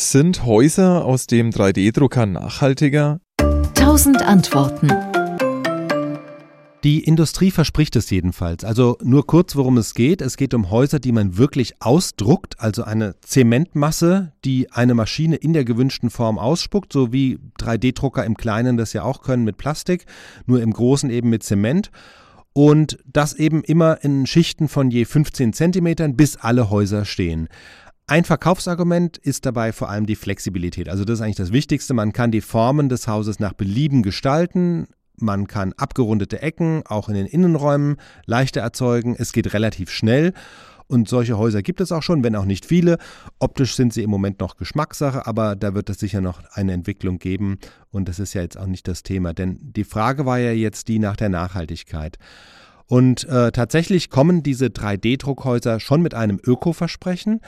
Sind Häuser aus dem 3D-Drucker nachhaltiger? 1000 Antworten. Die Industrie verspricht es jedenfalls. Also nur kurz, worum es geht. Es geht um Häuser, die man wirklich ausdruckt, also eine Zementmasse, die eine Maschine in der gewünschten Form ausspuckt, so wie 3D-Drucker im Kleinen das ja auch können mit Plastik, nur im Großen eben mit Zement. Und das eben immer in Schichten von je 15 Zentimetern, bis alle Häuser stehen. Ein Verkaufsargument ist dabei vor allem die Flexibilität. Also das ist eigentlich das Wichtigste. Man kann die Formen des Hauses nach Belieben gestalten. Man kann abgerundete Ecken auch in den Innenräumen leichter erzeugen. Es geht relativ schnell. Und solche Häuser gibt es auch schon, wenn auch nicht viele. Optisch sind sie im Moment noch Geschmackssache, aber da wird es sicher noch eine Entwicklung geben. Und das ist ja jetzt auch nicht das Thema. Denn die Frage war ja jetzt die nach der Nachhaltigkeit. Und äh, tatsächlich kommen diese 3D-Druckhäuser schon mit einem Öko-Versprechen.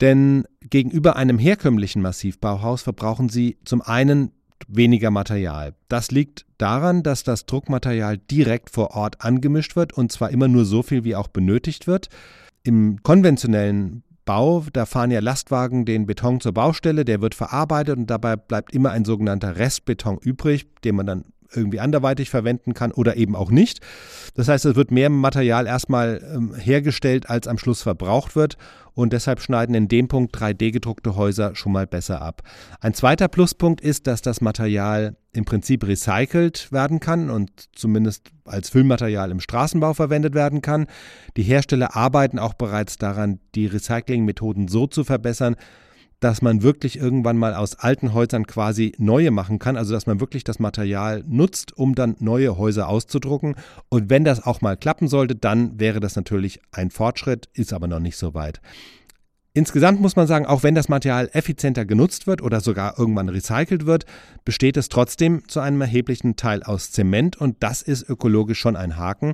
Denn gegenüber einem herkömmlichen Massivbauhaus verbrauchen sie zum einen weniger Material. Das liegt daran, dass das Druckmaterial direkt vor Ort angemischt wird und zwar immer nur so viel, wie auch benötigt wird. Im konventionellen Bau, da fahren ja Lastwagen den Beton zur Baustelle, der wird verarbeitet und dabei bleibt immer ein sogenannter Restbeton übrig, den man dann irgendwie anderweitig verwenden kann oder eben auch nicht. Das heißt, es wird mehr Material erstmal ähm, hergestellt, als am Schluss verbraucht wird und deshalb schneiden in dem Punkt 3D-gedruckte Häuser schon mal besser ab. Ein zweiter Pluspunkt ist, dass das Material im Prinzip recycelt werden kann und zumindest als Füllmaterial im Straßenbau verwendet werden kann. Die Hersteller arbeiten auch bereits daran, die Recyclingmethoden so zu verbessern, dass man wirklich irgendwann mal aus alten Häusern quasi neue machen kann, also dass man wirklich das Material nutzt, um dann neue Häuser auszudrucken. Und wenn das auch mal klappen sollte, dann wäre das natürlich ein Fortschritt, ist aber noch nicht so weit. Insgesamt muss man sagen, auch wenn das Material effizienter genutzt wird oder sogar irgendwann recycelt wird, besteht es trotzdem zu einem erheblichen Teil aus Zement und das ist ökologisch schon ein Haken.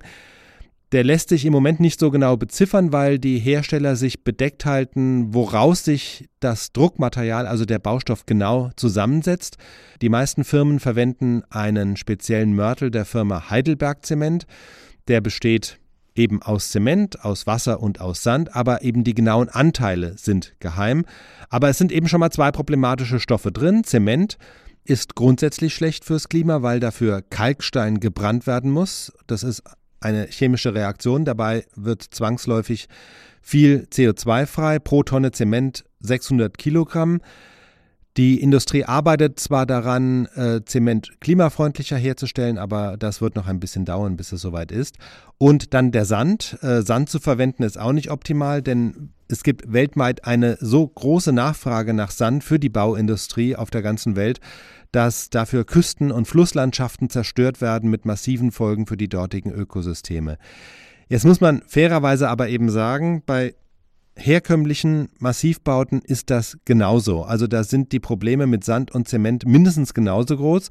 Der lässt sich im Moment nicht so genau beziffern, weil die Hersteller sich bedeckt halten, woraus sich das Druckmaterial, also der Baustoff, genau zusammensetzt. Die meisten Firmen verwenden einen speziellen Mörtel der Firma Heidelberg Zement. Der besteht eben aus Zement, aus Wasser und aus Sand, aber eben die genauen Anteile sind geheim. Aber es sind eben schon mal zwei problematische Stoffe drin. Zement ist grundsätzlich schlecht fürs Klima, weil dafür Kalkstein gebrannt werden muss. Das ist eine chemische Reaktion. Dabei wird zwangsläufig viel CO2 frei, pro Tonne Zement 600 Kilogramm. Die Industrie arbeitet zwar daran, äh, Zement klimafreundlicher herzustellen, aber das wird noch ein bisschen dauern, bis es soweit ist. Und dann der Sand. Äh, Sand zu verwenden ist auch nicht optimal, denn es gibt weltweit eine so große Nachfrage nach Sand für die Bauindustrie auf der ganzen Welt, dass dafür Küsten- und Flusslandschaften zerstört werden mit massiven Folgen für die dortigen Ökosysteme. Jetzt muss man fairerweise aber eben sagen, bei herkömmlichen Massivbauten ist das genauso. Also da sind die Probleme mit Sand und Zement mindestens genauso groß.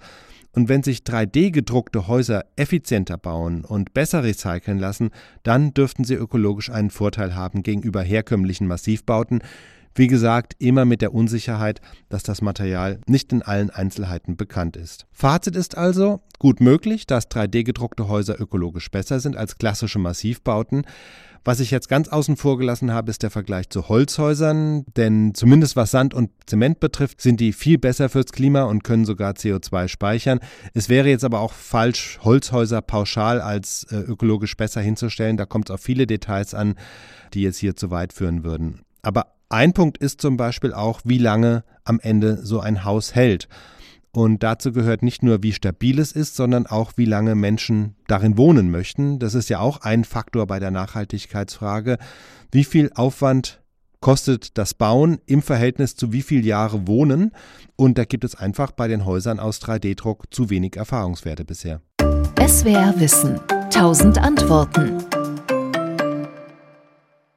Und wenn sich 3D-gedruckte Häuser effizienter bauen und besser recyceln lassen, dann dürften sie ökologisch einen Vorteil haben gegenüber herkömmlichen Massivbauten, wie gesagt, immer mit der Unsicherheit, dass das Material nicht in allen Einzelheiten bekannt ist. Fazit ist also, gut möglich, dass 3D-gedruckte Häuser ökologisch besser sind als klassische Massivbauten. Was ich jetzt ganz außen vor gelassen habe, ist der Vergleich zu Holzhäusern, denn zumindest was Sand und Zement betrifft, sind die viel besser fürs Klima und können sogar CO2 speichern. Es wäre jetzt aber auch falsch, Holzhäuser pauschal als äh, ökologisch besser hinzustellen. Da kommt es auf viele Details an, die jetzt hier zu weit führen würden. Aber ein Punkt ist zum Beispiel auch, wie lange am Ende so ein Haus hält. Und dazu gehört nicht nur, wie stabil es ist, sondern auch, wie lange Menschen darin wohnen möchten. Das ist ja auch ein Faktor bei der Nachhaltigkeitsfrage. Wie viel Aufwand kostet das Bauen im Verhältnis zu wie viel Jahre Wohnen? Und da gibt es einfach bei den Häusern aus 3D-Druck zu wenig Erfahrungswerte bisher. SWR Wissen. Tausend Antworten.